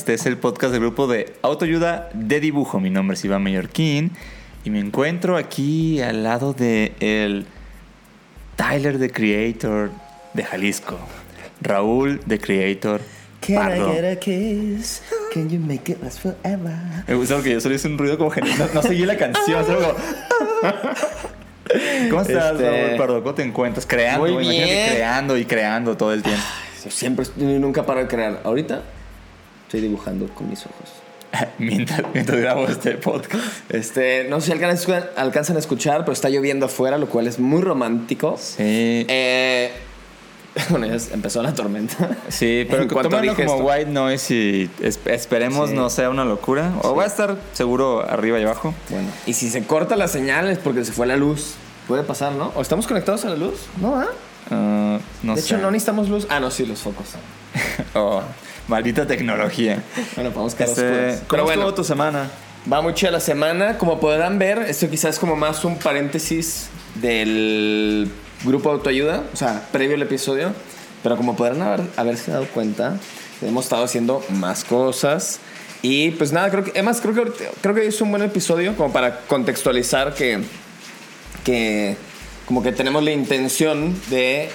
Este es el podcast del grupo de autoayuda de dibujo. Mi nombre es Iván Mallorquín y me encuentro aquí al lado de el Tyler the Creator de Jalisco, Raúl the Creator. Can Pardo. I get a kiss? Can you make it last forever? Me gusta porque yo solo hice un ruido como que no, no seguí la canción, solo como... ¿Cómo estás, Este- Raúl Pardo? ¿Cómo te encuentras? Creando, Muy imagínate bien. creando y creando todo el tiempo. Yo siempre, nunca paro de crear. Ahorita estoy dibujando con mis ojos. mientras, mientras grabo este podcast. Este, no sé si alcanzan, alcanzan a escuchar, pero está lloviendo afuera, lo cual es muy romántico. Sí. Eh, bueno, ya empezó la tormenta. Sí, pero tómalo como esto. white noise y es- esperemos Sí. no sea una locura. O va a estar seguro arriba y abajo. Bueno, y si se corta la señal es porque se fue la luz. Puede pasar, ¿no? ¿O estamos conectados a la luz? No, ¿ah? Ah, no de sé. hecho, no necesitamos luz. Ah, no, sí, los focos. Oh, maldita tecnología. Bueno, vamos a Este. ¿Cómo Pero bueno, estuvo tu semana? Va mucho a la semana. Como podrán ver, esto quizás es como más un paréntesis del grupo de autoayuda, o sea, previo al episodio. Pero como podrán haber, haberse dado cuenta, hemos estado haciendo más cosas. Y pues nada, creo que, además, creo que, creo que es un buen episodio como para contextualizar que, que como que tenemos la intención de,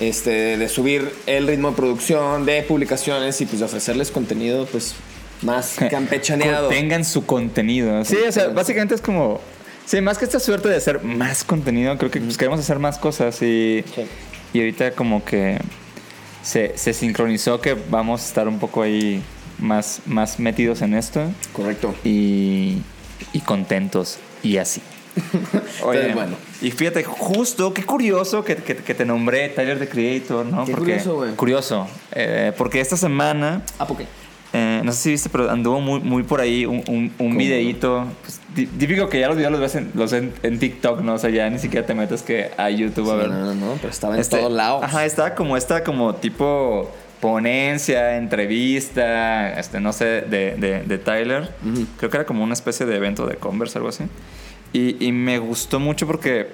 este, de subir el ritmo de producción, de publicaciones y pues de ofrecerles contenido pues más campechaneado. Tengan su contenido. Sí, o sea, básicamente es como. Sí, más que esta suerte de hacer más contenido, creo que pues, queremos hacer más cosas y, Sí. y ahorita como que se, se sincronizó que vamos a estar un poco ahí más, más metidos en esto Correcto. y, y contentos y así. Entonces, bueno. Y fíjate, justo, qué curioso que, que- que te nombré Tyler the Creator, ¿no? Qué curioso, güey. Curioso, eh, porque esta semana, ¿A por qué? eh, no sé si viste, pero anduvo muy, muy por ahí un, un, un videíto, pues, tí- típico que ya los videos los ves, en, los en, en TikTok, ¿no? O sea, ya ni siquiera te metes que a YouTube a ver. No, no, no, pero estaba en Este, todos lados. Ajá, estaba como esta como tipo ponencia, entrevista, este, no sé, de, de, de Tyler. Creo que era como una especie de evento de Converse, algo así. Y, y me gustó mucho porque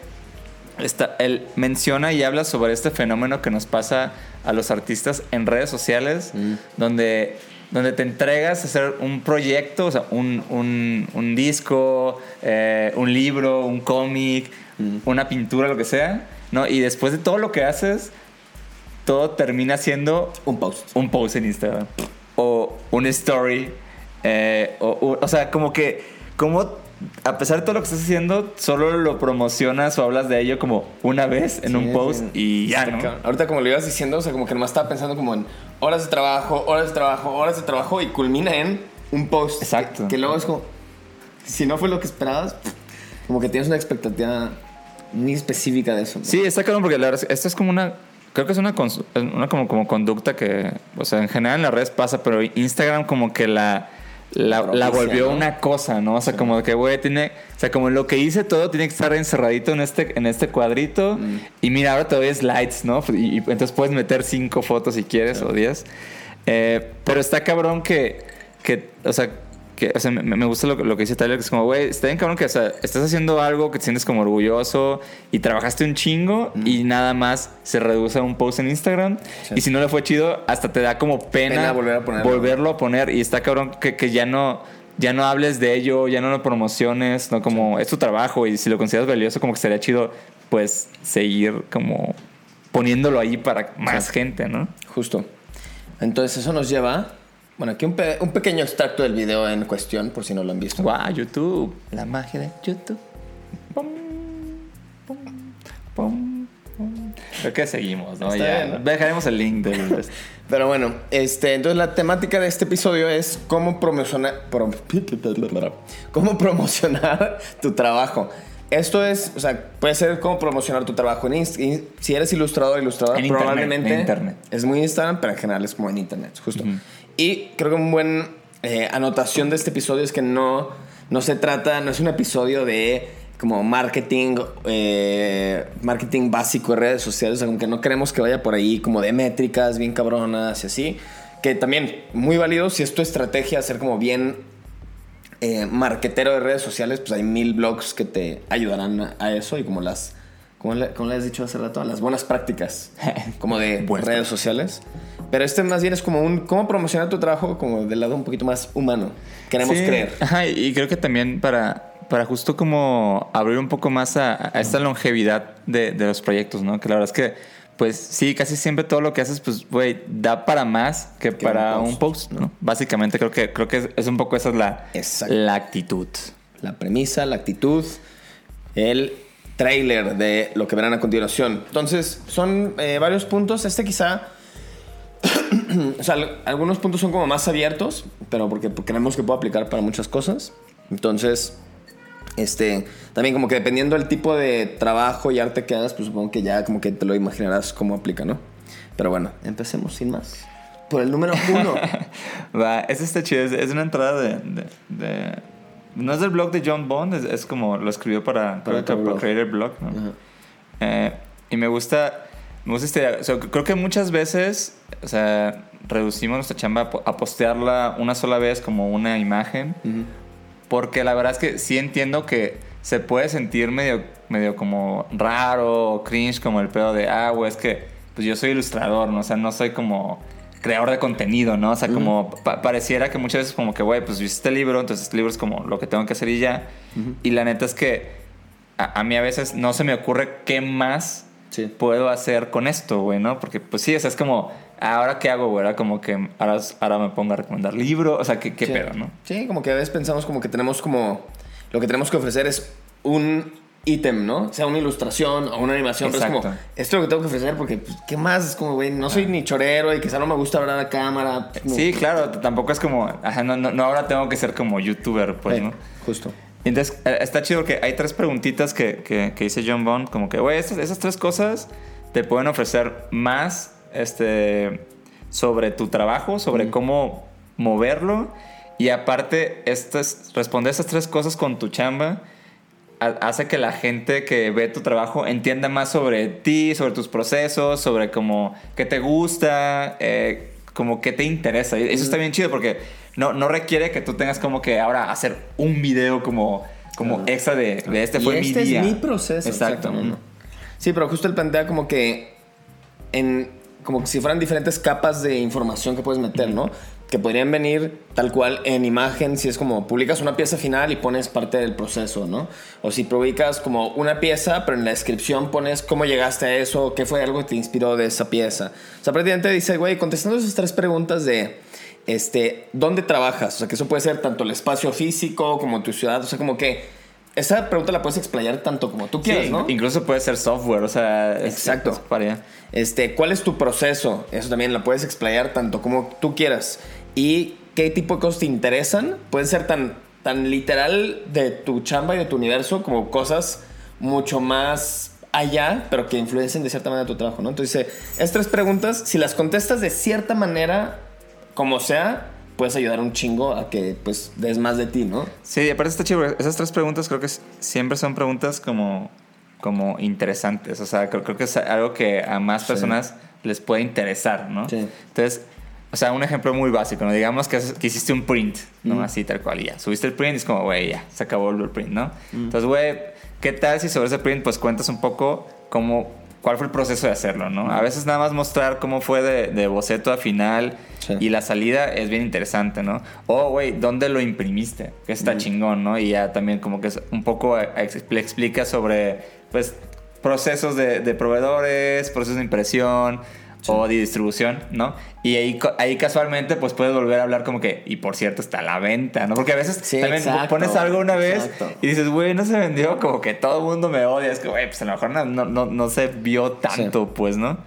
está, él menciona y habla sobre este fenómeno que nos pasa a los artistas en redes sociales, donde, donde te entregas a hacer un proyecto, o sea, un, un, un disco, eh, un libro, un cómic, una pintura, lo que sea, ¿no? Y después de todo lo que haces, todo termina siendo Un post. un post en Instagram o un story. eh, o, o- o sea, como que, como a pesar de todo lo que estás haciendo, solo lo promocionas o hablas de ello como una vez en Sí, un post sí. y ya, Está ¿no? Ahorita como lo ibas diciendo, o sea, como que nomás estaba pensando como en horas de trabajo, horas de trabajo, horas de trabajo y culmina en un post. Exacto. Que, que luego es como, si no fue lo que esperabas, como que tienes una expectativa muy específica de eso. ¿no? Sí, está claro porque la verdad, es- esto es como una. Creo que es una, cons- una como, como conducta que, o sea, en general en las redes pasa, pero Instagram como que la, la, volvió ¿no? una cosa, ¿no? O sea, como que, güey, tiene, o sea, como lo que hice todo tiene que estar encerradito en este, en este cuadrito. Mm. Y mira, ahora te doy slides, ¿no? Y, y entonces puedes meter cinco fotos si quieres o diez. Eh, pero está cabrón que, que o sea, que, o sea, me, me gusta lo, que- lo que dice Tyler, que es como, güey, está bien cabrón que o sea, estás haciendo algo que te sientes como orgulloso y trabajaste un chingo y nada más se reduce a un post en Instagram. Sí. Y si no le fue chido, hasta te da como pena, Pena volver a ponerlo. volverlo a poner. Y está cabrón que, que ya no... Ya no hables de ello, ya no lo promociones, no como es tu trabajo y si lo consideras valioso, como que sería chido, pues seguir como poniéndolo ahí para más gente, ¿no? Justo. Entonces eso nos lleva, bueno, aquí un, pe- un pequeño extracto del video en cuestión, por si no lo han visto. Wow, YouTube. La magia de YouTube. Pum, pum, pum. Creo que seguimos, ¿no? Está Ya. bien, ¿no? Dejaremos el link del. Pero bueno, este, entonces la temática de este episodio es cómo promocionar, prom- cómo promocionar tu trabajo. Esto es, o sea, puede ser cómo promocionar tu trabajo en Instagram. Si eres ilustrador, ilustradora, En internet, probablemente en internet. es muy Instagram, pero en general es como en internet, justo. Y creo que un buen eh, anotación de este episodio es que no no se trata, no es un episodio de como marketing, eh, marketing básico de redes sociales, o sea, como que no queremos que vaya por ahí como de métricas bien cabronas y así, que también muy válido si es tu estrategia hacer como bien eh, marquetero de redes sociales, pues hay mil blogs que te ayudarán a eso y como las, como le, como le has dicho hace rato, las buenas prácticas como de Buenas redes sociales. Pero este más bien es como un, cómo promocionar tu trabajo como del lado un poquito más humano. Queremos Sí, creer. Ajá, y creo que también para, para justo como abrir un poco más a, a esta longevidad de, de los proyectos, ¿no? Que la verdad es que, pues sí, casi siempre todo lo que haces, pues, güey, da para más que, Que para un un post, post, ¿no? Básicamente creo que, creo que es, es un poco esa es la, Exacto. la actitud. La premisa, la actitud, el trailer de lo que verán a continuación. Entonces, son eh, varios puntos. Este quizá... o sea, al- algunos puntos son como más abiertos, pero porque creemos que puede aplicar para muchas cosas. Entonces, este, también como que dependiendo del tipo de trabajo y arte que hagas, pues supongo que ya como que te lo imaginarás cómo aplica, ¿no? Pero bueno, empecemos sin más. Por el número uno. Va, ese está chido. Es, una entrada de- No es del blog de John Bond, es, es como lo escribió para, Para para Creator Blog, ¿no? Eh, y me gusta, me gusta esta idea. O sea, creo que muchas veces, o sea, reducimos nuestra chamba a po- a postearla una sola vez como una imagen. Porque la verdad es que sí entiendo que se puede sentir medio, medio como raro o cringe como el pedo de, ah, güey, es que pues yo soy ilustrador, ¿no? O sea, no soy como creador de contenido, ¿no? O sea, como pa- pareciera que muchas veces como que, güey, pues viste este libro, entonces este libro es como lo que tengo que hacer y ya. Y la neta es que a, a mí a veces no se me ocurre qué más Sí. puedo hacer con esto, güey, ¿no? Porque pues sí, o sea, es como, ¿ahora qué hago, güey? Ahora como que ahora, ahora me pongo a recomendar libro, o sea, ¿qué, qué Sí. pedo, no? Sí, como que a veces pensamos como que tenemos como... Lo que tenemos que ofrecer es un ítem, ¿no? Sea una ilustración o una animación, pero es como... Exacto. Esto es lo que tengo que ofrecer porque, pues, ¿qué más? Es como, güey, no soy ni chorero y quizá no me gusta hablar a cámara. pues, como- Sí, claro, tampoco es como, ajá, no, no, no ahora tengo que ser como youtuber, pues, Eh, ¿no? Justo. Entonces, eh, está chido que hay tres preguntitas que, que, que dice John Bond, como que, güey, esas, esas tres cosas te pueden ofrecer más este, sobre tu trabajo, sobre cómo moverlo, y aparte, estas, responder esas tres cosas con tu chamba ha- hace que la gente que ve tu trabajo entienda más sobre ti, sobre tus procesos, sobre como qué te gusta, eh, como qué te interesa. Y eso está bien chido porque no, no requiere que tú tengas como que ahora hacer un video como, como Claro. extra de, de este Y fue este mi día. es mi proceso. Exacto. Sí, pero justo él plantea como que en como que si fueran diferentes capas de información que puedes meter, ¿no? Que podrían venir tal cual en imagen, si es como publicas una pieza final y pones parte del proceso, ¿no? O si publicas como una pieza, pero en la descripción pones cómo llegaste a eso, qué fue algo que te inspiró de esa pieza. O sea, prácticamente dice, güey, contestando esas tres preguntas de, este, ¿dónde trabajas? O sea, que eso puede ser tanto el espacio físico como tu ciudad, o sea, como que esa pregunta la puedes explayar tanto como tú Sí, quieras, ¿no? Incluso puede ser software, o sea, es- Exacto. es para allá. Este, ¿cuál es tu proceso? Eso también la puedes explayar tanto como tú quieras. Y qué tipo de cosas te interesan. Pueden ser tan, tan literal de tu chamba y de tu universo como cosas mucho más allá, pero que influencien de cierta manera tu trabajo, ¿no? Entonces, estas tres preguntas, si las contestas de cierta manera, como sea, puedes ayudar un chingo a que, pues, des más de ti, ¿no? Sí, aparte está chido. Esas tres preguntas creo que siempre son preguntas como, como interesantes. O sea, creo, creo que es algo que a más personas les puede interesar, ¿no? Sí. Entonces, o sea, un ejemplo muy básico, ¿no? Digamos que, hiciste un print, ¿no? Así tal cual, y ya. Subiste el print y es como, güey, ya, se acabó el print, ¿no? Entonces, güey, ¿qué tal si sobre ese print pues cuentas un poco cómo, cuál fue el proceso de hacerlo, ¿no? A veces nada más mostrar cómo fue de, de boceto a final Sí. y la salida es bien interesante, ¿no? O, güey, ¿dónde lo imprimiste? Que está chingón, ¿no? Y ya también como que es un poco le explica sobre, pues, procesos de, de proveedores, procesos de impresión o de distribución, ¿no? Y ahí, ahí casualmente, pues, puedes volver a hablar como que, y por cierto, está a la venta, ¿no? Porque a veces Sí, también exacto, pones algo una vez exacto. y dices, güey, no se vendió, como que todo el mundo me odia. Es que, güey, pues a lo mejor no, no, no, no se vio tanto, pues, ¿no?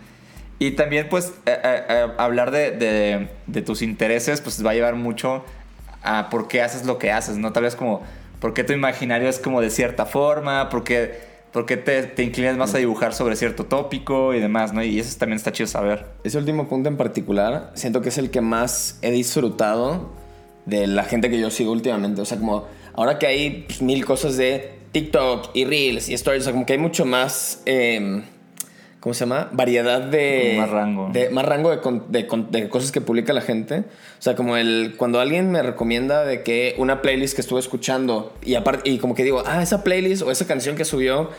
Y también, pues, eh, eh, eh, hablar de, de- de tus intereses, pues va a llevar mucho a por qué haces lo que haces, ¿no? Tal vez como, por qué tu imaginario es como de cierta forma, por qué, por qué te, te inclinas más a dibujar sobre cierto tópico y demás, ¿no? Y eso también está chido saber. Ese último punto en particular, siento que es el que más he disfrutado de la gente que yo sigo últimamente. O sea, como ahora que hay pues, mil cosas de TikTok y Reels y Stories, o sea, como que hay mucho más... eh, ¿Cómo se llama? Variedad de... Más rango. De, más rango de, con- de de cosas que publica la gente. O sea, como el... Cuando alguien me recomienda de que una playlist que estuve escuchando y aparte... Y como que digo, ah, esa playlist o esa canción que subió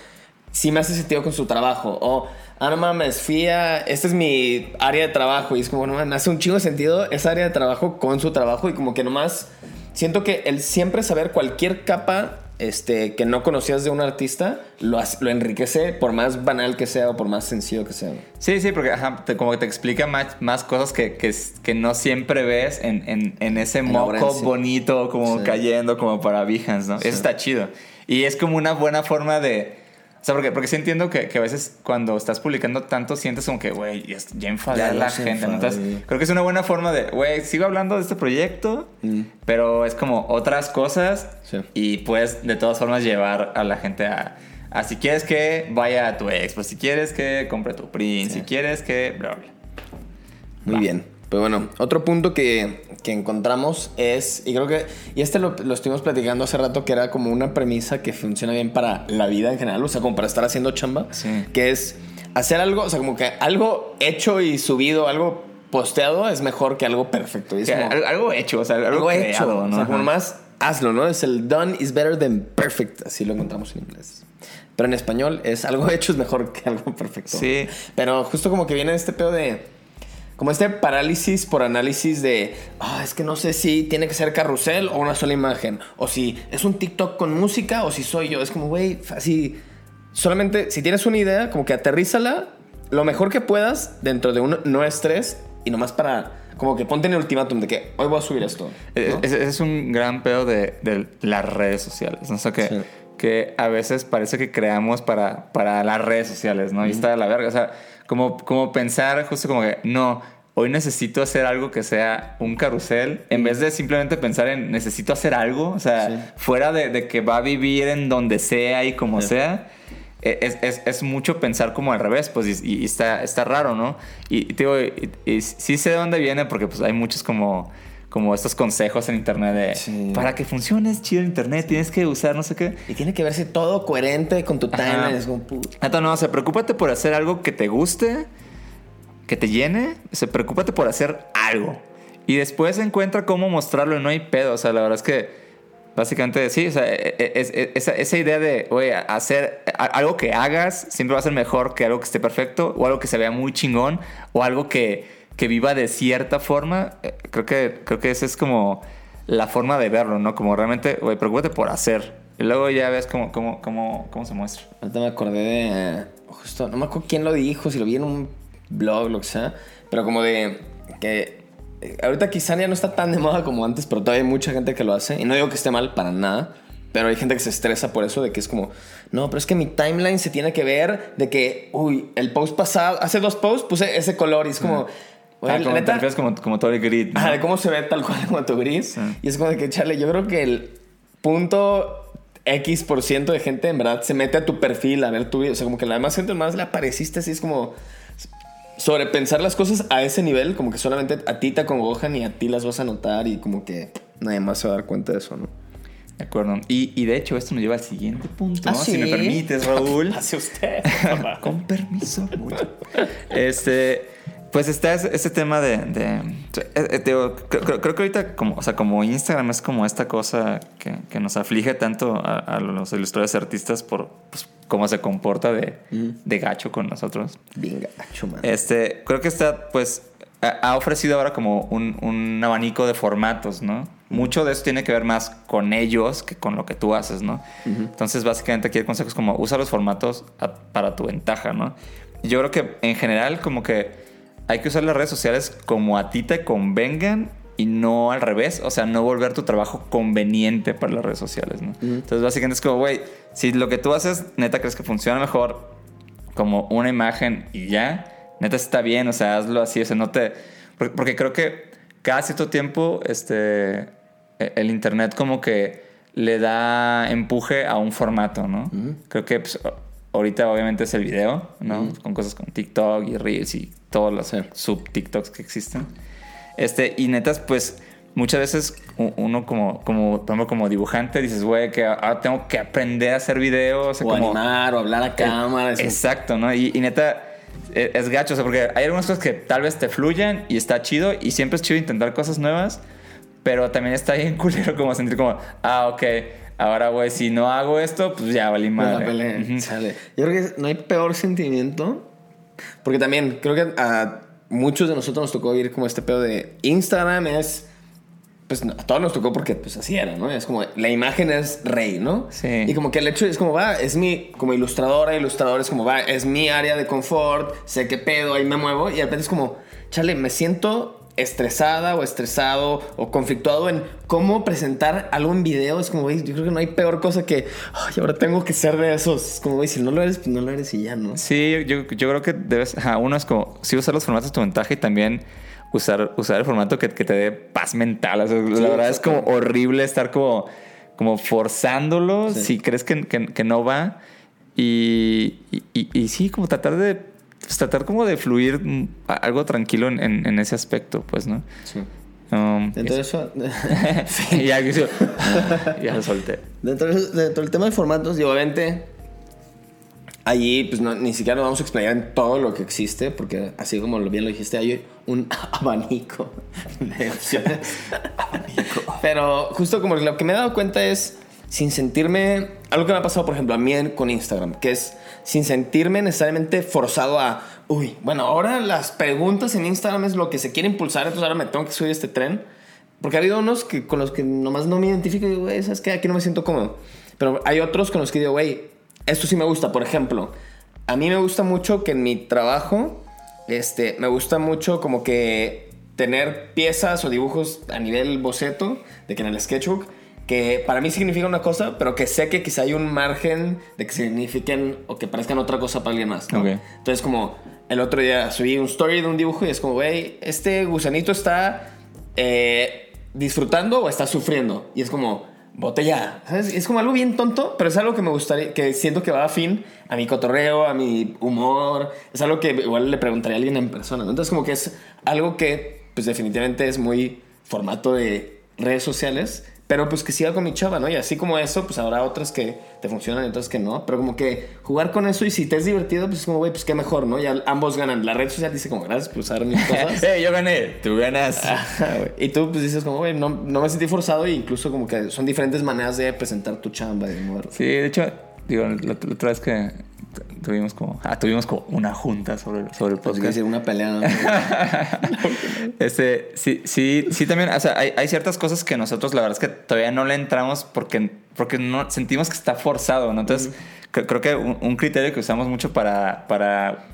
sí me hace sentido con su trabajo. O, ah, no mames, fui a... Esta es mi área de trabajo. Y es como, no mames, me hace un chingo de sentido esa área de trabajo con su trabajo. Y como que nomás... Siento que el siempre saber cualquier capa este, que no conocías de un artista lo, lo enriquece por más banal que sea o por más sencillo que sea. Sí, sí, porque ajá, te- como que te explica más, más cosas que, que, que no siempre ves en, en, en ese En moco sí. bonito, como Sí. cayendo, como para Behance, ¿no? Eso está chido. Y es como una buena forma de... O sea, porque, porque sí entiendo que, que a veces cuando estás publicando tanto sientes como que, güey, ya, enfadé a la gente. ¿no? Entonces, creo que es una buena forma de, güey, sigo hablando de este proyecto, Mm. pero es como otras cosas Sí. y puedes de todas formas llevar a la gente a... a si quieres que vaya a tu ex, pues si quieres que compre tu print, Sí. si quieres que bla bla. Muy bien. Pues bueno, otro punto que, que encontramos es, y creo que, y este lo, lo estuvimos platicando hace rato, que era como una premisa que funciona bien para la vida en general, o sea, como para estar haciendo chamba, Sí. que es hacer algo, o sea, como que algo hecho y subido, algo posteado es mejor que algo perfecto. Como- algo, hecho, o sea, algo, algo creado, hecho. ¿no? O sea, como más hazlo, ¿no? Es el done is better than perfect. Así lo encontramos en inglés. Pero en español es algo hecho es mejor que algo perfecto. Sí. Pero justo como que viene este pedo de. Como este parálisis por análisis de. Ah, es que no sé si tiene que ser carrusel o una sola imagen. O si es un TikTok con música o si soy yo. Es como, güey, así. Solamente si tienes una idea, como que aterrízala lo mejor que puedas dentro de un no estrés y nomás para. Como que ponte en el ultimátum de que hoy voy a subir esto. Es- ¿no? Ese es un gran pedo de, de las redes sociales. ¿no? O sea, que, Sí. que a veces parece que creamos para, para las redes sociales, ¿no? Y está de la verga. O sea, como, como pensar justo como que, no, hoy necesito hacer algo que sea un carrusel, en vez de simplemente pensar en necesito hacer algo, o sea, Sí. fuera de, de que va a vivir en donde sea y como sea. e- Es, es- es mucho pensar como al revés, pues, y, y está, está raro, ¿no? Y, y digo, y, y sí sé de dónde viene, porque pues hay muchos como, como estos consejos en internet de, Sí. para que funcione es chido internet, tienes que usar no sé qué. Y tiene que verse todo coherente con tu timeline. Es como. Neta, no, o sea, preocúpate por hacer algo que te guste, que te llene. O sea, preocúpate por hacer algo. Y después encuentra cómo mostrarlo y no hay pedo. O sea, la verdad es que básicamente sí, o sea, e- e- es- es- esa, esa idea de, oye, hacer algo que hagas siempre va a ser mejor que algo que esté perfecto o algo que se vea muy chingón o algo que, que viva de cierta forma. Eh, Creo que, creo que esa es como la forma de verlo, ¿no? Como realmente, oye, preocúpate por hacer. Y luego ya ves cómo, cómo, cómo, cómo se muestra. Ahorita me acordé de. Justo, no me acuerdo quién lo dijo, si lo vi en un blog, lo que sea. Pero como de. Que. eh, Ahorita quizá ya no está tan de moda como antes, pero todavía hay mucha gente que lo hace. Y no digo que esté mal para nada. Pero hay gente que se estresa por eso, de que es como, no, pero es que mi timeline se tiene que ver de que, uy, el post pasado, hace dos posts puse ese color y es como, güey, Ah, como, te refieres como, como todo el grid. ¿no? Ajá, cómo se ve tal cual como tu gris. Sí. Y es como de que, chale, yo creo que el punto X por ciento de gente en verdad se mete a tu perfil a ver tu vida. O sea, como que la demás gente más le apareciste así, es como sobrepensar las cosas a ese nivel, como que solamente a ti te acongojan y a ti las vas a notar y como que nadie más se va a dar cuenta de eso, ¿no? De acuerdo. Y, y de hecho, esto nos lleva al siguiente punto, ¿Ah, si me permites, Raúl. Hace usted. Con permiso. este. Pues está ese, tema de. de- eh, eh, creo, que ahorita, como, o sea, como Instagram es como esta cosa que, que nos aflige tanto a, a los ilustradores artistas por pues, cómo se comporta de, de gacho con nosotros. Bien gacho, man. Este, creo que está, pues, ha ofrecido ahora como un, un abanico de formatos, ¿no? Mucho de eso tiene que ver más con ellos que con lo que tú haces, ¿no? Entonces, básicamente aquí el consejo es como usa los formatos a- para tu ventaja, ¿no? Yo creo que en general como que hay que usar las redes sociales como a ti te convengan y no al revés, o sea, no volver tu trabajo conveniente para las redes sociales, ¿no? Entonces, básicamente es como, güey, si lo que tú haces, neta, crees que funciona mejor como una imagen y ya, neta está bien, o sea, hazlo así, o sea, no te... Porque, porque creo que cada cierto tiempo, este, e- el Internet como que le da empuje a un formato, ¿no? Creo que pues, ahorita obviamente es el video, ¿no? Con cosas como TikTok y Reels y todos los Sí. sub-TikToks que existen. Este, y netas, pues muchas veces uno como, como, como dibujante dices, güey, que ahora tengo que aprender a hacer videos. O como, animar, o hablar a cámara. es- Exacto, ¿no? Y, y neta, e- es gacho, o sea, porque hay algunas cosas que tal vez te fluyan y está chido, y siempre es chido intentar cosas nuevas, pero también está bien culero como sentir como, ah, ok, ahora, güey, si no hago esto, pues ya valí Me la madre. peleé. Ujú. Chale. Yo creo que no hay peor sentimiento. Porque también creo que a muchos de nosotros nos tocó vivir como este pedo de Instagram es. Pues a todos nos tocó porque pues así era, ¿no? Es como la imagen es rey, ¿no? Sí. Y como que el hecho es como va, es mi, como ilustradora, ilustrador es como va, es mi área de confort, sé qué pedo, ahí me muevo y de repente es como, chale, me siento estresada o estresado o conflictuado en cómo presentar algo en video. Es como, güey, yo creo que no hay peor cosa que, ay, ahora tengo que ser de esos. Es como, güey, si no lo eres, pues no lo eres y ya, ¿no? Sí, yo, yo creo que debes, ajá, uno es como, sí usar los formatos a tu ventaja y también usar, usar el formato que, que te dé paz mental. O sea, la verdad es como horrible estar como, como forzándolo Sí. si crees que, que- que no va. Y, y, y- y sí, como tratar de, pues, tratar como de fluir mm, algo tranquilo en, en- en ese aspecto, pues, ¿no? Sí. Um, Dentro de eso, y ya, que sí, ya lo solté. dentro, de- dentro del tema de formatos, y obviamente allí pues no- ni siquiera nos vamos a explayar en todo lo que existe, porque así como lo bien lo dijiste, hay un abanico de opciones. Pero justo como lo que me he dado cuenta es, sin sentirme, algo que me ha pasado por ejemplo a mí con Instagram, que es sin sentirme necesariamente forzado a, uy, bueno, ahora las preguntas en Instagram es lo que se quiere impulsar, entonces ahora me tengo que subir este tren. Porque ha habido unos que, con los que nomás no me identifico y digo, güey, ¿sabes qué? Aquí no me siento cómodo. Pero hay otros con los que digo, güey, esto sí me gusta. Por ejemplo, a mí me gusta mucho que en mi trabajo, este, me gusta mucho como que tener piezas o dibujos a nivel boceto, de que en el sketchbook, que para mí significa una cosa, pero que sé que quizá hay un margen de que signifiquen o que parezcan otra cosa para alguien más. ¿no? Ok. Entonces, como el otro día subí un story de un dibujo y es como, güey, este gusanito está eh, disfrutando o está sufriendo. Y es como, botella. ¿Sabes? Es como algo bien tonto, pero es algo que me gustaría, que siento que va afín a mi cotorreo, a mi humor. Es algo que igual le preguntaría a alguien en persona. ¿no? Entonces, como que es algo que, pues definitivamente es muy formato de redes sociales. Pero pues que siga con mi chava, ¿no? Y así como eso, pues habrá otras que te funcionan y otras que no. Pero como que jugar con eso y si te es divertido, pues es como, güey, pues qué mejor, ¿no? Ya ambos ganan. La red social dice como, gracias por usar mis cosas. ¡Eh, yo gané! ¡Tú ganas! Ajá, y tú pues dices como, güey, no, no me sentí forzado e incluso como que son diferentes maneras de presentar tu chamba de humor. Sí, de hecho, digo, la, la otra vez que tuvimos como, ah, tuvimos como una junta sobre, sobre el Pues podcast. decir una pelea, ¿no? Este, sí, sí, sí también, o sea, hay, hay ciertas cosas que nosotros la verdad es que todavía no le entramos porque, porque no, sentimos que está forzado, ¿no? Entonces, cre- creo que un, un criterio que usamos mucho para, para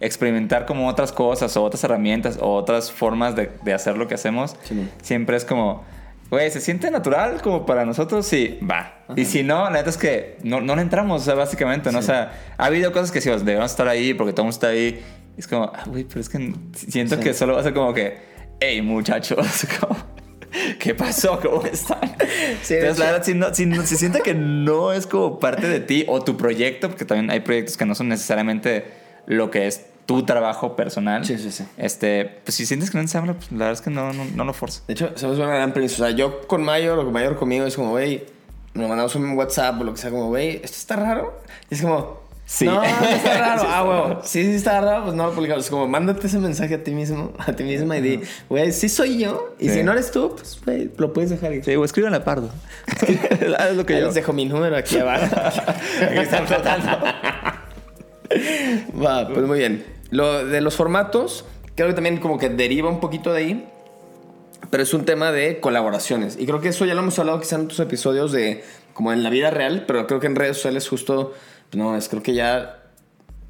experimentar como otras cosas o otras herramientas o otras formas de, de hacer lo que hacemos, siempre es como, güey, ¿se siente natural como para nosotros? Sí, va. Y si no, la neta es que no, no le entramos, o sea, básicamente, ¿no? O sea, ha habido cosas que sí, debemos estar ahí porque todo el mundo está ahí. Y es como, ah, güey, pero es que siento Sí. que solo va a ser como que, hey, muchachos, como, ¿qué pasó? ¿Cómo están? Sí, Entonces, la verdad, si, no, si no- si siente que no es como parte de ti o tu proyecto, porque también hay proyectos que no son necesariamente lo que es tu trabajo personal. Sí, sí, sí. Este, pues si sientes que no ensambla, pues la verdad es que no, no, no lo forza. De hecho, somos una gran premisa. O sea, yo con Mayor o con Mayor conmigo es como, güey, nos mandamos un WhatsApp o lo que sea, como, güey, ¿esto está raro? Y es como, Sí. No, no está raro. Sí, ah, está huevo. raro. Sí, sí está raro, pues no lo publicamos. Es como, mándate ese mensaje a ti mismo, a ti misma y di, güey, sí soy yo. Y Sí. si no eres tú, pues, güey, lo puedes dejar. Sí, o escriban a Pardo. Haz lo que Ahí yo. les dejo mi número aquí abajo. Aquí están flotando. Va, pues muy bien. Lo de los formatos, creo que también como que deriva un poquito de ahí. Pero es un tema de colaboraciones. Y creo que eso ya lo hemos hablado quizá en otros episodios de como en la vida real, pero creo que en redes sociales justo, no, es creo que ya...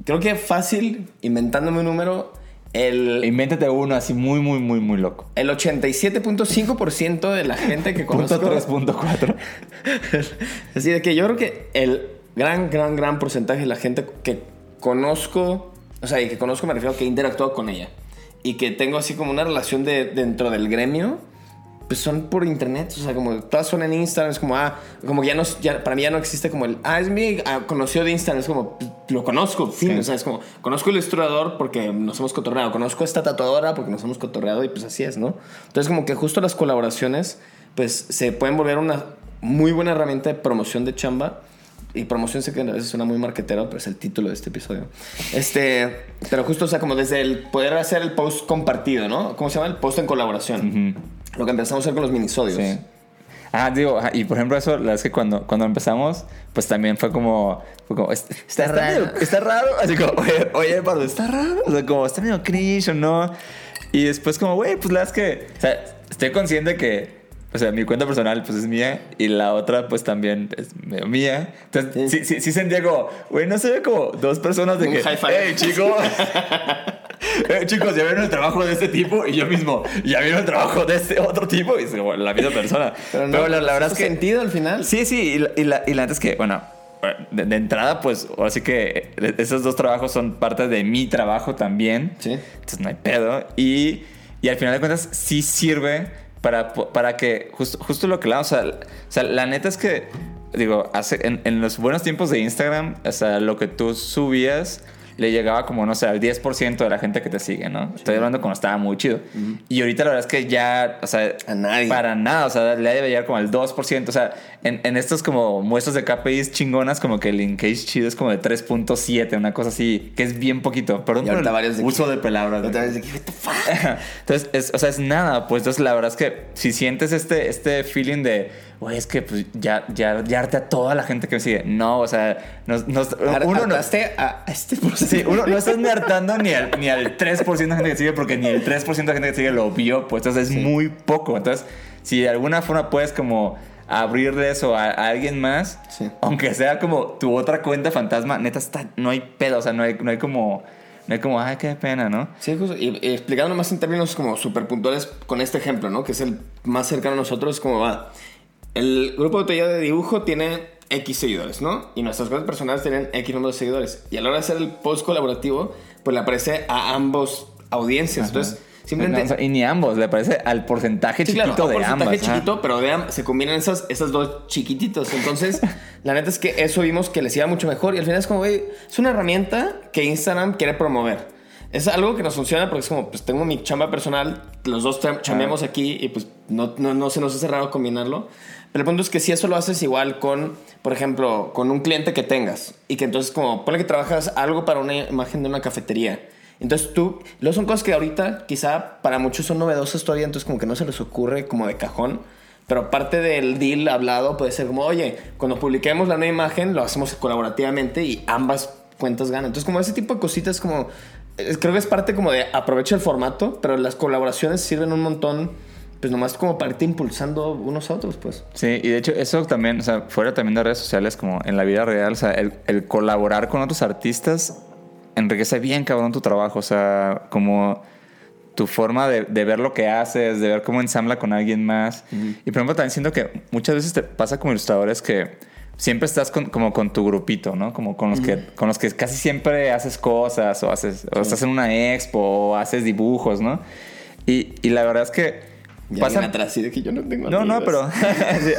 Creo que fácil, inventándome un número, el, Invéntate uno así muy, muy, muy, muy loco. el 87.5% de la gente que conozco... 3.4. Así de que yo creo que el gran, gran, gran porcentaje de la gente que conozco, o sea, y que conozco me refiero a que he interactuado con ella y que tengo así como una relación de dentro del gremio, pues son por internet, o sea, como todas son en Instagram, es como, ah, como que ya no, ya, para mí ya no existe como el, ah, es mi ah, conocido de Instagram, es como, lo conozco, fin, o sea, es como, conozco el ilustrador porque nos hemos cotorreado, conozco a esta tatuadora porque nos hemos cotorreado y pues así es, ¿no? Entonces como que justo las colaboraciones, pues se pueden volver una muy buena herramienta de promoción de chamba. Y promoción sé que a veces suena muy marquetero, pero es el título de este episodio. Este, pero justo, o sea, como desde el poder hacer el post compartido, ¿no? ¿Cómo se llama? El post en colaboración. Lo que empezamos a hacer con los minisodios. Sí. Ah, digo, ajá, y por ejemplo, eso, la verdad es que cuando, cuando empezamos, pues también fue como, fue como está, está raro. medio- está raro. Así como, oye, oye, Eduardo, está raro. O sea, como, está medio cringe o no. Y después, como, güey, pues la verdad es que, o sea, estoy consciente que, o sea, mi cuenta personal, pues es mía, y la otra, pues también es medio mía. Entonces, sí, sí, sí sentía como, güey, no se ve como dos personas de Un que, high five. hey, chico. Eh, chicos, ya vieron el trabajo de este tipo y yo mismo, ya vieron el trabajo de este otro tipo y es como la misma persona. Pero, Pero, no, la, la verdad es ¿hace que. sentido al final? Sí, sí, y la, y la, y la neta es que, bueno, de, de entrada, pues, ahora sí que esos dos trabajos son parte de mi trabajo también. Sí. Entonces no hay pedo. Y, y al final de cuentas, sí sirve para, para que, justo, justo lo que la, o sea, o sea, la neta es que, digo, hace, en, en los buenos tiempos de Instagram, o sea, lo que tú subías le llegaba como, no sé, al 10% de la gente que te sigue, ¿no? Estoy hablando cuando estaba muy chido. Y ahorita la verdad es que ya, o sea, A nadie. para nada, o sea, le debe llegar como al 2%. O sea, en, en estos como muestras de KPIs chingonas, como que el engage chido es como de 3.7, una cosa así, que es bien poquito. Perdón por el de uso de palabras. De que, what the fuck? Entonces, es, o sea, es nada. Pues entonces, la verdad es que si sientes este, este feeling de, güey, es que pues, ya, ya, ya harté a toda la gente que me sigue. No, o sea, no, no- uno no. Hartaste a este porcentaje. Sí, uno no estás ni hartando ni al, ni al 3% de gente que sigue porque ni el 3% de gente que sigue lo vio, pues entonces es muy poco. Entonces, si de alguna forma puedes como abrirle eso a, a alguien más, Sí. aunque sea como tu otra cuenta fantasma, neta está, no hay pedo, o sea, no hay, no hay como, no hay como, ay, qué pena, ¿no? Sí, justo. Y, y explicándolo más en términos como súper puntuales con este ejemplo, ¿no? Que es el más cercano a nosotros, es como va. El grupo de autoridad de dibujo tiene X seguidores, ¿no? Y nuestras cuentas personales tienen X número de seguidores. Y a la hora de hacer el post colaborativo, pues le aparece a ambos audiencias. Entonces, simplemente... No, o sea, y ni ambos, le parece al porcentaje Sí, chiquito claro, de porcentaje ambas. ajá. chiquito, pero de se combinan esas, esas dos chiquititos. Entonces, la neta es que eso vimos que les iba mucho mejor. Y al final es como, güey, es una herramienta que Instagram quiere promover. Es algo que nos funciona porque es como, pues tengo mi chamba personal, los dos cham- chambeamos aquí y pues no, no, no se nos hace raro combinarlo. Pero el punto es que si eso lo haces igual con, por ejemplo, con un cliente que tengas y que entonces como, ponle que trabajas algo para una imagen de una cafetería. Entonces tú, luego son cosas que ahorita quizá para muchos son novedosas todavía, entonces como que no se les ocurre como de cajón. Pero parte del deal hablado puede ser como, oye, cuando publiquemos la nueva imagen lo hacemos colaborativamente y ambas cuentas ganan. Entonces como ese tipo de cositas como, eh, creo que es parte como de aprovecha el formato, pero las colaboraciones sirven un montón, pues nomás como para irte impulsando unos a otros, pues. Sí, y de hecho eso también, o sea, fuera también de redes sociales, como en la vida real, o sea, el, el colaborar con otros artistas enriquece bien, cabrón, tu trabajo, o sea, como tu forma de, de ver lo que haces, de ver cómo ensambla con alguien más. Y por ejemplo, también siento que muchas veces te pasa como ilustradores que siempre estás con, como con tu grupito, ¿no? Como con los, que, con los que casi siempre haces cosas o, haces, o estás en una expo o haces dibujos, ¿no? Y, y la verdad es que... Ya atrás así de que yo no tengo no, no, pero. Sí.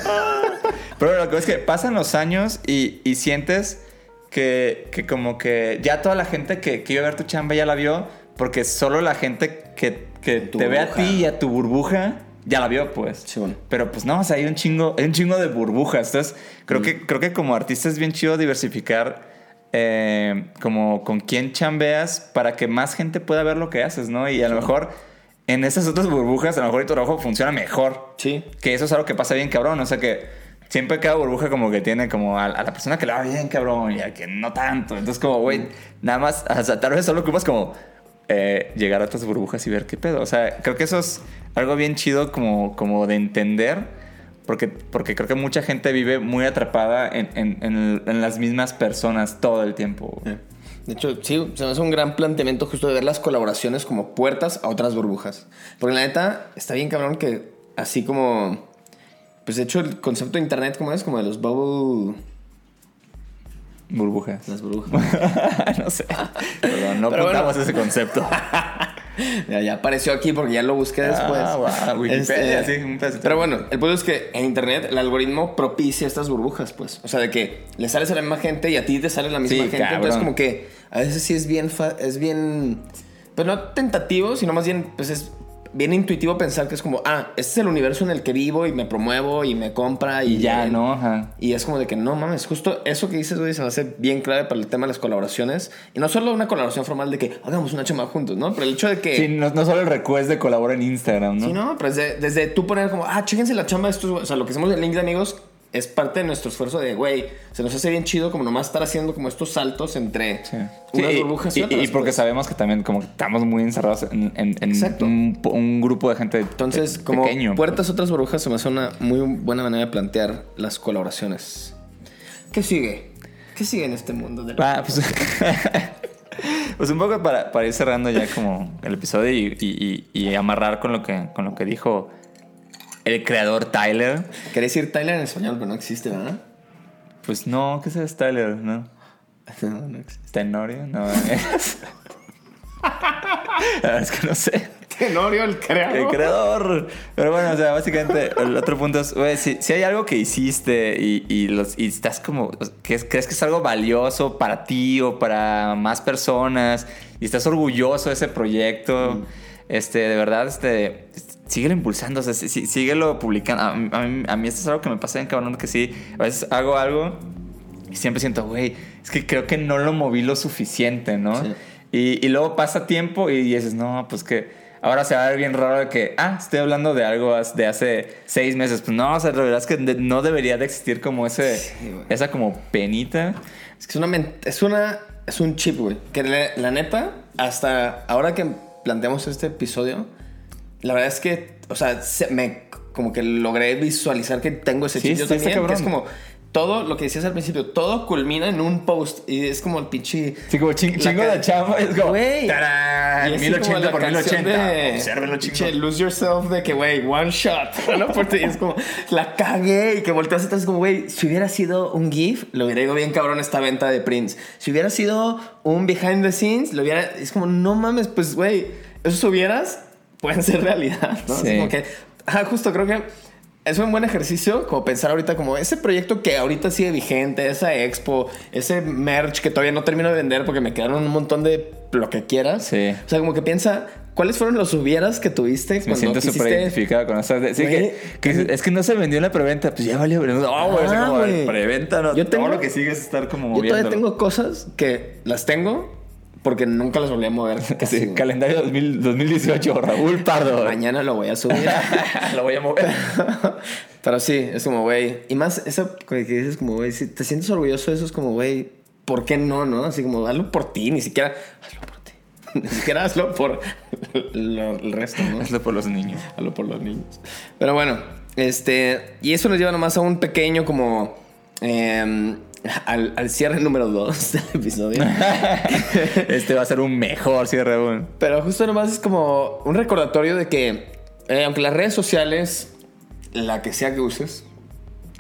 pero lo que es que pasan los años y, y sientes que, que como que ya toda la gente que, que iba a ver tu chamba ya la vio, porque solo la gente que, que te ve a ti y a tu burbuja ya la vio, pues. Sí, bueno. Pero pues no, o sea, hay un chingo, hay un chingo de burbujas. Entonces, creo, Mm. que, creo que como artista es bien chido diversificar eh, como con quién chambeas para que más gente pueda ver lo que haces, ¿no? Y a lo mejor en esas otras burbujas, a lo mejor tu trabajo funciona mejor. Sí. Que eso es algo que pasa bien cabrón. O sea que siempre cada burbuja como que tiene como a, a la persona que le va bien cabrón y a que no tanto. Entonces como, güey, nada más, o sea, tal vez solo ocupas como eh, llegar a otras burbujas y ver qué pedo. O sea, creo que eso es algo bien chido como, como de entender. Porque, porque creo que mucha gente vive muy atrapada en, en- en- en las mismas personas todo el tiempo. De hecho, sí, se me hace un gran planteamiento justo de ver las colaboraciones como puertas a otras burbujas. Porque la neta, está bien cabrón que así como... Pues de hecho el concepto de internet, ¿cómo es? Como de los bubble... Burbujas. Las burbujas. no sé. Perdón, no Pero bueno. ese concepto. ya, ya apareció aquí porque ya lo busqué después. Ah, wow, Wikipedia, Este, sí, un. Pero bueno, el punto es que en internet el algoritmo propicia estas burbujas, pues. O sea, de que le sales a la misma gente y a ti te sale la misma Sí, gente. cabrón. Entonces, como que a veces sí es bien, fa- es bien, pues no tentativo, sino más bien, pues es bien intuitivo pensar que es como, ah, este es el universo en el que vivo y me promuevo y me compra y, Y ya, ¿no? Ajá. Y es como de que no mames, justo eso que dices, güey, se me hace bien clave para el tema de las colaboraciones. Y no solo una colaboración formal de que hagamos una chamba juntos, ¿no? Pero el hecho de que. Sí, no, no solo el request de colabora en Instagram, ¿no? Sí, no, pero desde, desde tú poner como, ah, chéquense la chamba de estos, o sea, lo que hacemos en Link de Amigos es parte de nuestro esfuerzo de, güey, se nos hace bien chido como nomás estar haciendo como estos saltos entre Sí. unas Sí, burbujas y, y, otras. y porque pues. sabemos que también como que estamos muy encerrados en, en- en Exacto. un, un grupo de gente Entonces, pe- como pequeño. puertas otras burbujas se me hace una muy buena manera de plantear las colaboraciones. ¿Qué sigue? ¿Qué sigue en este mundo de la- Ah, pues, pues un poco para, para ir cerrando ya como el episodio y, y- y- y amarrar con lo que con lo que dijo el creador Tyler. Quería decir Tyler en español, pero no existe, ¿verdad? Pues no, ¿qué es Tyler? No. No, no existe. ¿Tenorio? No. es- La verdad es que no sé. Tenorio, el creador. El creador. Pero bueno, o sea, básicamente el otro punto es, güey, si, si hay algo que hiciste y, y los, y estás como, que es- crees que es algo valioso para ti o para más personas y estás orgulloso de ese proyecto, este, de verdad, este, síguelo impulsando, o sea, sí- sí- síguelo publicando. A, mí- a mí, a mí esto es algo que me pasa bien cabrón, que sí, a veces hago algo y siempre siento, güey, es que creo que no lo moví lo suficiente, ¿no? Sí. Y, y luego pasa tiempo y dices, no, pues que ahora se va a ver bien raro de que, ah, estoy hablando de algo de hace seis meses. Pues no, o sea, la verdad es que no debería de existir como ese, Sí, esa como penita. Es que es una, es una, es un chip, güey. Que la neta, hasta ahora que planteamos este episodio, la verdad es que, o sea, se- me, como que logré visualizar que tengo ese Sí, chip yo también. Que es cabrón. como, todo lo que decías al principio, todo culmina en un post y es como el pinche... Sí, como ching- chingo de chamba. Es como, Güey. ¡tarán! Y así como 1080 la por canción 1080. de- Obsérvelo, pinche chingo. Lose yourself de que, güey, one shot. ¿no? Porque es como, la cagué y que volteas atrás, es como, güey, si hubiera sido un GIF, lo hubiera ido bien cabrón esta venta de Prince. Si hubiera sido un behind the scenes, lo hubiera. Es como, no mames, pues, güey, esos hubieras pueden ser realidad, ¿no? Sí. Es como que, ajá, justo creo que. Es un buen ejercicio como pensar ahorita como ese proyecto que ahorita sigue vigente, esa expo, ese merch que todavía no termino de vender porque me quedaron un montón de lo que quieras. Sí. O sea, como que piensa, ¿cuáles fueron los hubieras que tuviste Me siento súper identificado con eso. Sí, que, que es que no se vendió en la preventa. Pues ya valió. No, güey. Ah, como güey. preventa, no. Yo tengo- Todo lo que sigue es estar como Yo moviendo. todavía tengo cosas que las tengo porque nunca las volví a mover. Casi, Sí, calendario 2000 2018, Raúl Pardo. Mañana lo voy a subir. lo voy a mover. Pero sí, es como, güey. Y más, eso que dices, como, güey, si te sientes orgulloso de eso, es como, güey, ¿por qué no, no? Así como, hazlo por ti, ni siquiera, hazlo por ti. Ni siquiera hazlo por lo- el resto, ¿no? Hazlo por los niños. Hazlo por los niños. Pero bueno, este. Y eso nos lleva nomás a un pequeño, como. eh, al, al cierre número 2 del episodio. este va a ser un mejor cierre aún. Pero justo nomás es como un recordatorio de que, eh, aunque las redes sociales, la que sea que uses,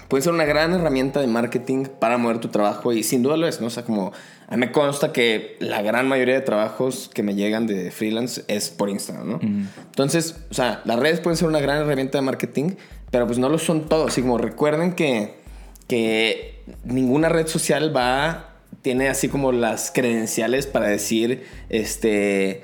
puede ser una gran herramienta de marketing para mover tu trabajo y sin duda lo es, ¿no? O sea, como a mí me consta que la gran mayoría de trabajos que me llegan de freelance es por Instagram, ¿no? Entonces, o sea, las redes pueden ser una gran herramienta de marketing, pero pues no lo son todos. Así como recuerden que, que ninguna red social va, tiene así como las credenciales para decir, este...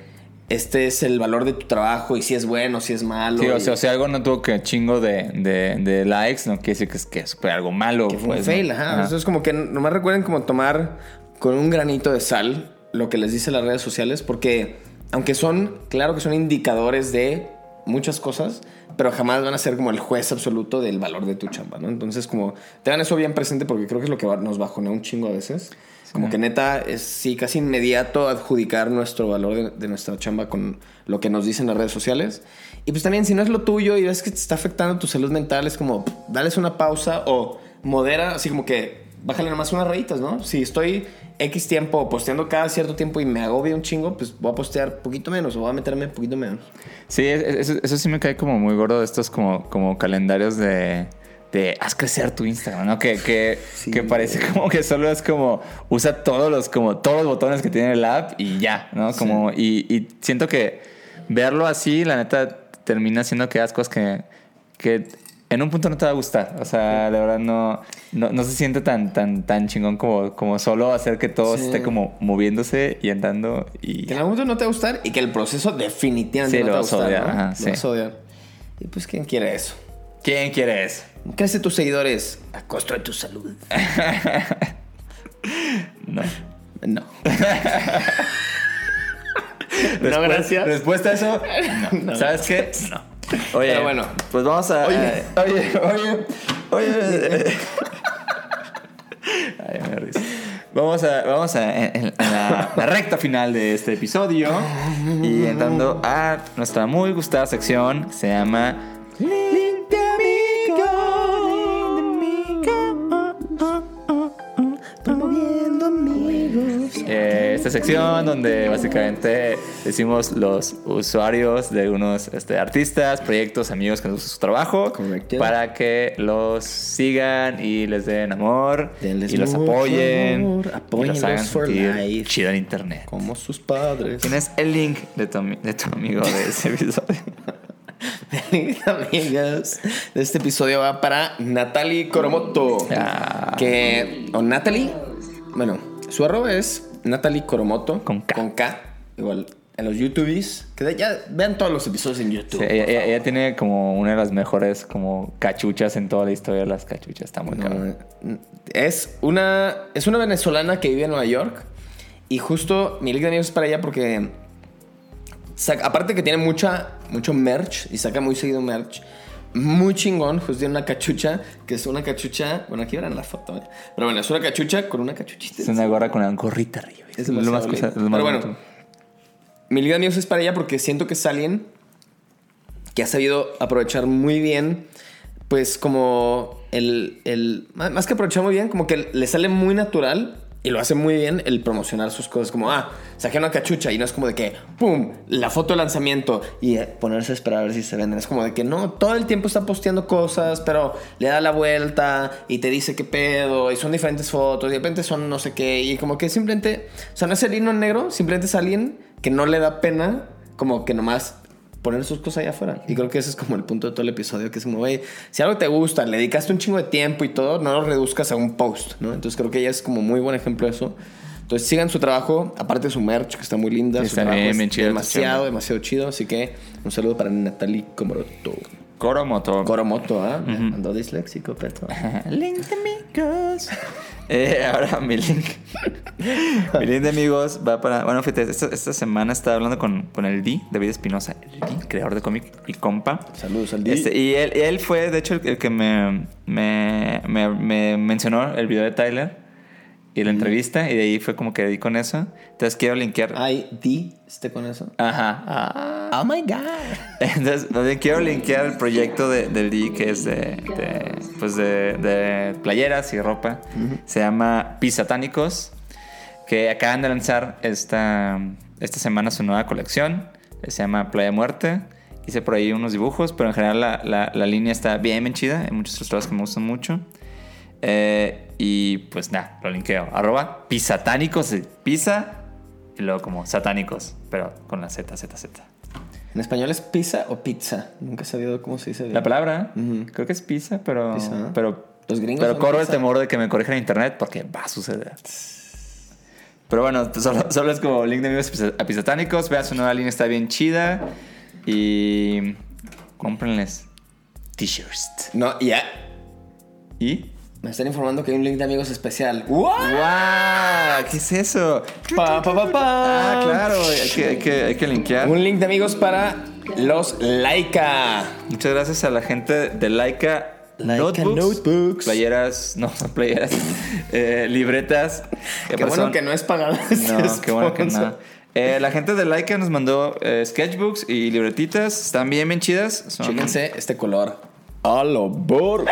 Este es el valor de tu trabajo y si es bueno, si es malo. Sí, o y- sea, si algo no tuvo que chingo de, de, de likes, no quiere decir que es, que es algo malo. Que fue pues, un ¿no? fail, ajá. Ajá. Eso es como que nomás recuerden como tomar con un granito de sal lo que les dice las redes sociales, porque aunque son, claro que son indicadores de muchas cosas, pero jamás van a ser como el juez absoluto del valor de tu chamba, ¿no? Entonces, como tengan eso bien presente porque creo que es lo que nos bajonea un chingo a veces. Como que neta es sí casi inmediato adjudicar nuestro valor de, de nuestra chamba con lo que nos dicen las redes sociales. Y pues también si no es lo tuyo y ves que te está afectando tu salud mental, es como dales una pausa o modera, así como que bájale nomás unas rayitas, ¿no? Si estoy X tiempo posteando cada cierto tiempo y me agobia un chingo, pues voy a postear poquito menos o voy a meterme poquito menos. Sí, es- es- eso, eso sí me cae como muy gordo de estos como, como calendarios de, de haz crecer tu Instagram, ¿no? Que, que, Sí. que parece como que solo es como usa todos los, como todos los botones que tiene el app y ya, ¿no? Como, y, y siento que verlo así, la neta, termina siendo que hagas cosas que, que en un punto no te va a gustar. O sea, de verdad no, no, no se siente tan, tan, tan chingón como, como solo hacer que todo Sí. esté como moviéndose y andando y... Que en algún momento no te va a gustar y que el proceso definitivamente Sí, no te va a gustar. odiar, ¿no? ajá, Lo sí. vas a odiar. Y pues, ¿quién quiere eso? ¿Quién quiere eso? Crece tus seguidores a costo de tu salud. No. No. Después- gracias. Respuesta a eso, no. ¿Sabes qué? No. Oye, Pero bueno. pues vamos a... Oye. oye, oye, oye. Ay, me risa. Vamos a, vamos a, en, en la, la recta final de este episodio y entrando a nuestra muy gustada sección que se llama Link de amigos. Eh, esta sección donde básicamente decimos los usuarios de unos este, artistas, proyectos, amigos que nos gusta su trabajo Correcto. para que los sigan y les den amor Denles y los apoyen y los hagan for sentir life. chido en internet. Como sus padres. Tienes el link de tu, ami- de tu amigo de ese episodio. Amigos, este episodio va para Natalie Coromoto. Ah. Que, o Natalie, bueno, su arroba es Natalie Coromoto. Con K. Con K. Igual, en los YouTubes. Que ya vean todos los episodios en YouTube. Sí, ella, ella- ella tiene como una de las mejores como cachuchas en toda la historia de las cachuchas. Está muy cabrón. No, es una es una venezolana que vive en Nueva York y justo mi link de amigos es para ella porque saca- aparte que tiene mucha mucho merch y saca muy seguido merch muy chingón, justo tiene una cachucha que es una cachucha, bueno aquí verán la foto, ¿eh? pero bueno, es una cachucha con una cachuchita. Es una gorra con una gorrita arriba. Es lo más, cosa- lindo. lo más Pero bueno, bonito. mi liga de es para ella porque siento que es alguien que ha sabido aprovechar muy bien, pues como el, el más que aprovechar muy bien, como que le sale muy natural y lo hace muy bien el promocionar sus cosas, como, ah, saqué una cachucha y no es como de que, ¡pum!, la foto de lanzamiento y eh, ponerse a esperar a ver si se venden. Es como de que no, todo el tiempo está posteando cosas, pero le da la vuelta y te dice qué pedo y son diferentes fotos y de repente son no sé qué y como que simplemente, o sea, no es el himno negro, simplemente es alguien que no le da pena como que nomás poner sus cosas allá afuera. Y creo que ese es como el punto de todo el episodio, que es como, güey, si algo te gusta, le dedicaste un chingo de tiempo y todo, no lo reduzcas a un post, ¿no? Entonces creo que ella es como muy buen ejemplo de eso. Entonces sigan su trabajo, aparte de su merch, que está muy linda. Sí, su está trabajo bien, es chido, Demasiado, está demasiado chido. Así que un saludo para Natalie Comoroto. Coromoto. Coromoto, ¿ah? Ando disléxico, pero... link amigos. Eh, ahora mi link. mi link de amigos va para. Bueno, fíjate, esta, esta semana estaba hablando con, con el D, David Espinosa, el D, creador de cómic y compa. Saludos al D. Este, y él, él fue, de hecho, el, el que me, me, me, me mencionó el video de Tyler y la entrevista, y de ahí fue como que di con eso. Entonces quiero linkear. ¿Hay D esté con eso? Ajá. Ah. Oh my God. Entonces, quiero linkear el proyecto de- del D que es de, de, pues de, de playeras y ropa. Se llama Pisatánicos, que acaban de lanzar esta, esta semana su nueva colección. Se llama Playa Muerte. Hice por ahí unos dibujos, pero en general la, la- la línea está bien, bien chida. Hay muchos ilustradores que me gustan mucho. Eh, y pues nada, lo linkeo. Arroba Pisatánicos, pisa y luego como satánicos, pero con la Z, Z, Z. ¿En español es pizza o pizza? Nunca he sabido cómo se dice. bien. La palabra, Ujú. creo que es pizza, pero. Pizza. Pero, Los gringos pero corro el temor de que me corrijan en internet porque va a suceder. Pero bueno, pues solo, solo es como link de amigos a Pisatánicos. Vean su nueva línea, está bien chida. Y. Cómprenles t-shirts. No, ya. ¿Y? Me están informando que hay un link de amigos especial. ¡Wow! ¿Qué es eso? Pa, pa, pa. Ah, claro, hay que, hay que, hay que linkear. Un link de amigos para los Laika. Muchas gracias a la gente de Laika. Laika Notebooks. Playeras, no, playeras, eh, libretas. que Qué bueno que no es pagado. No, este qué bueno que sponsor. no. Eh, la gente de Laika nos mandó eh, sketchbooks y libretitas. Están bien, bien chidas. Son- Chéquense este color. A lo borgo.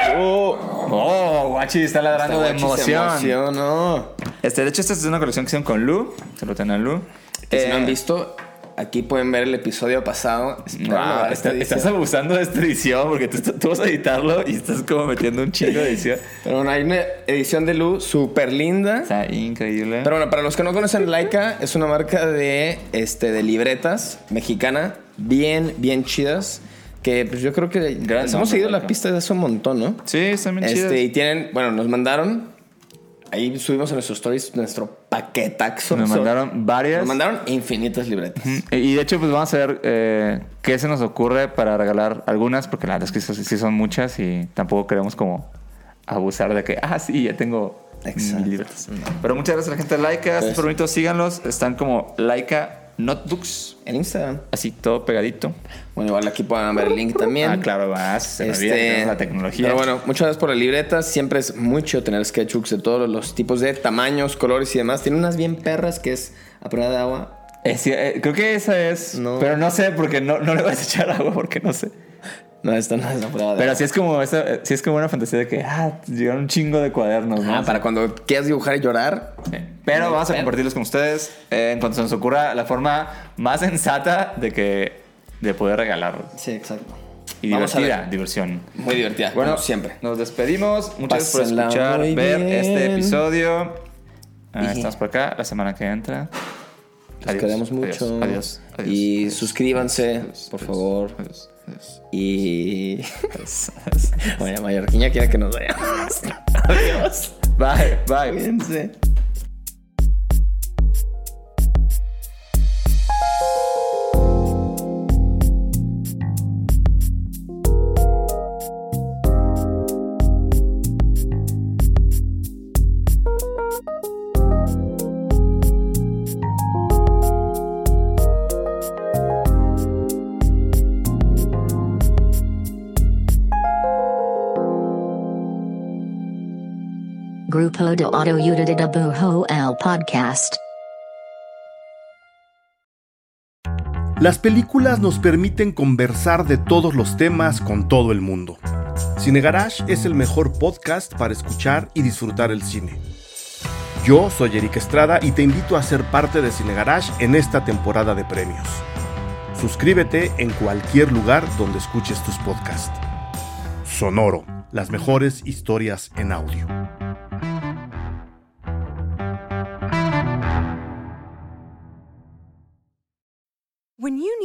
Oh, guachi, está ladrando de emoción. emocionó. Este, de hecho, esta es una colección que hicieron con Lu. Se lo tienen a Lu. Que si Eh, no han visto, aquí pueden ver el episodio pasado. Wow, esta está- estás abusando de esta edición porque tú, tú vas a editarlo y estás como metiendo un chingo de edición. Pero bueno, hay una edición de Lu súper linda. Está increíble. Pero bueno, para los que no conocen Laika, es una marca de, este, de libretas mexicana bien, bien chidas. Que pues yo creo que Gran hemos seguido la pista de hace un montón, ¿no? Sí, están bien chidas. Este, y tienen, bueno, nos mandaron, ahí subimos en nuestros stories nuestro paquetaxo. Nos mandaron varias. Nos mandaron infinitas libretas. Y de hecho, pues vamos a ver eh, qué se nos ocurre para regalar algunas, porque la verdad es que sí- son muchas y tampoco queremos como abusar de que, ah, sí, ya tengo Exacto. mil libretas. Pero muchas gracias a la gente de Laika, Pues- bonito, síganlos, están como Laika Notebooks, En Instagram. así todo pegadito. Bueno, igual aquí pueden ver el link también. Ah, claro, vas, Este, la tecnología. Pero bueno, muchas gracias por la libreta. Siempre es muy chido tener sketchbooks de todos los tipos de tamaños, colores y demás. Tiene unas bien perras que es a prueba de agua. Eh, sí, eh, creo que esa es, No. pero no sé, porque no, no le vas a echar agua, porque no sé. No, esta no es la prueba de Pero agua. sí es como esa, eh, sí es como una fantasía de que, ah, llegaron un chingo de cuadernos, ¿no? Ah, para cuando quieras dibujar y llorar. Sí. Pero vamos a compartirlos con ustedes eh, en cuanto se nos ocurra la forma más sensata de que de poder regalarlo. Sí, exacto. Y Vamos a divertida, ver. diversión. Muy divertida, Bueno, como siempre. Nos despedimos. Muchas gracias por escuchar, ver bien. este episodio. Ah, Y- estamos por acá la semana que entra. Los queremos mucho. Adiós. Adiós. adiós, y adiós, suscríbanse, adiós, por adiós, favor. adiós, adiós, Y. adiós, adiós. Oye, Mallorquiña quiere que nos vayamos. Adiós. Bye, bye. Cuídense. Grupo de Autoyuda de Bujo el Podcast. Las películas nos permiten conversar de todos los temas con todo el mundo. Cine Garage es el mejor podcast para escuchar y disfrutar el cine. Yo soy Eric Estrada y te invito a ser parte de Cine Garage en esta temporada de premios. Suscríbete en cualquier lugar donde escuches tus podcasts. Sonoro, las mejores historias en audio.